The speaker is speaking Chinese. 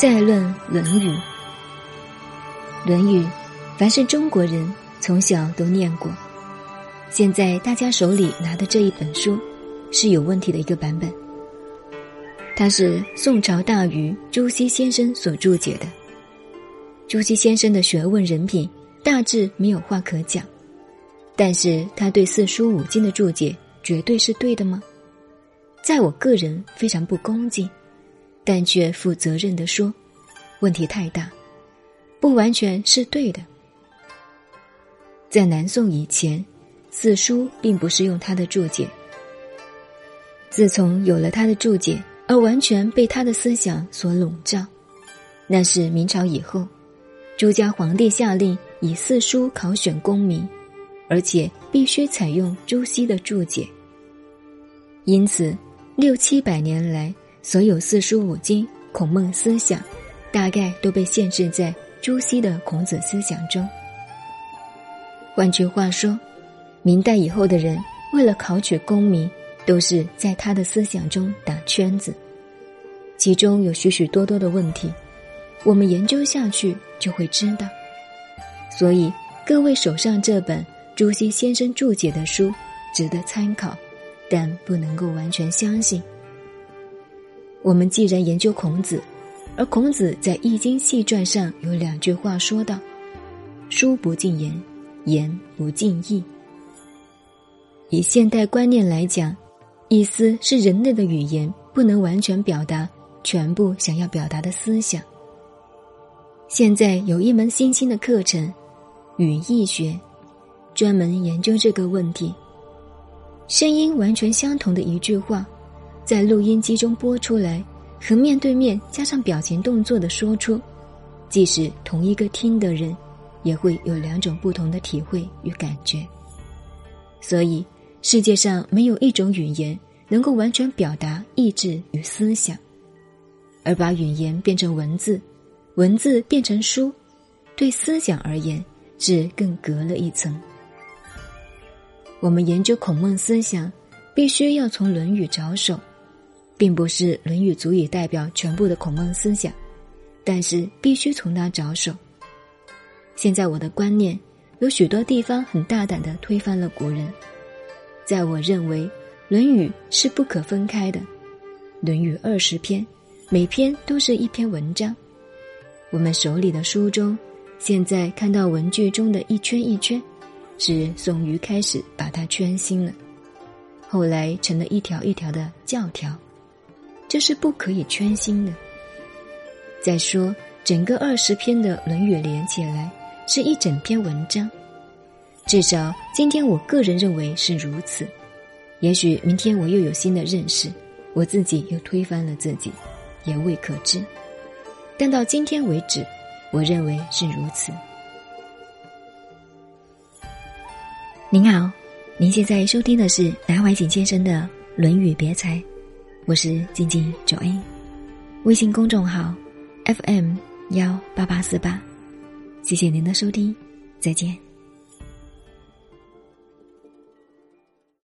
再论《论语》，《论语》，凡是中国人从小都念过。现在大家手里拿的这一本书，是有问题的一个版本。它是宋朝大禹朱熹先生所注解的。朱熹先生的学问人品大致没有话可讲，但是他对四书五经的注解绝对是对的吗？在我个人非常不恭敬。但却负责任的说，问题太大，不完全是对的。在南宋以前，四书并不是用他的注解。自从有了他的注解，而完全被他的思想所笼罩，那是明朝以后，朱家皇帝下令以四书考选功名，而且必须采用朱熹的注解。因此，六七百年来。所有四书五经、孔孟思想，大概都被限制在朱熹的孔子思想中。换句话说，明代以后的人为了考取功名，都是在他的思想中打圈子，其中有许许多多的问题，我们研究下去就会知道。所以，各位手上这本朱熹先生注解的书值得参考，但不能够完全相信。我们既然研究孔子，而孔子在《易经细传》上有两句话说道：“书不尽言，言不尽意。”以现代观念来讲，意思是人类的语言不能完全表达全部想要表达的思想。现在有一门新兴的课程——语义学，专门研究这个问题。声音完全相同的一句话。在录音机中播出来，和面对面加上表情动作的说出，即使同一个听的人，也会有两种不同的体会与感觉。所以，世界上没有一种语言能够完全表达意志与思想，而把语言变成文字，文字变成书，对思想而言是更隔了一层。我们研究孔孟思想，必须要从《论语》着手。并不是《论语》足以代表全部的孔孟思想，但是必须从它着手。现在我的观念有许多地方很大胆的推翻了古人，在我认为，《论语》是不可分开的，《论语》二十篇，每篇都是一篇文章。我们手里的书中，现在看到文句中的一圈一圈，是宋瑜开始把它圈心了，后来成了一条一条的教条。这是不可以圈心的。再说，整个二十篇的《论语》连起来是一整篇文章，至少今天我个人认为是如此。也许明天我又有新的认识，我自己又推翻了自己，也未可知。但到今天为止，我认为是如此。您好，您现在收听的是南怀瑾先生的《论语别裁》。我是静静九 A，微信公众号 FM 幺八八四八，谢谢您的收听，再见。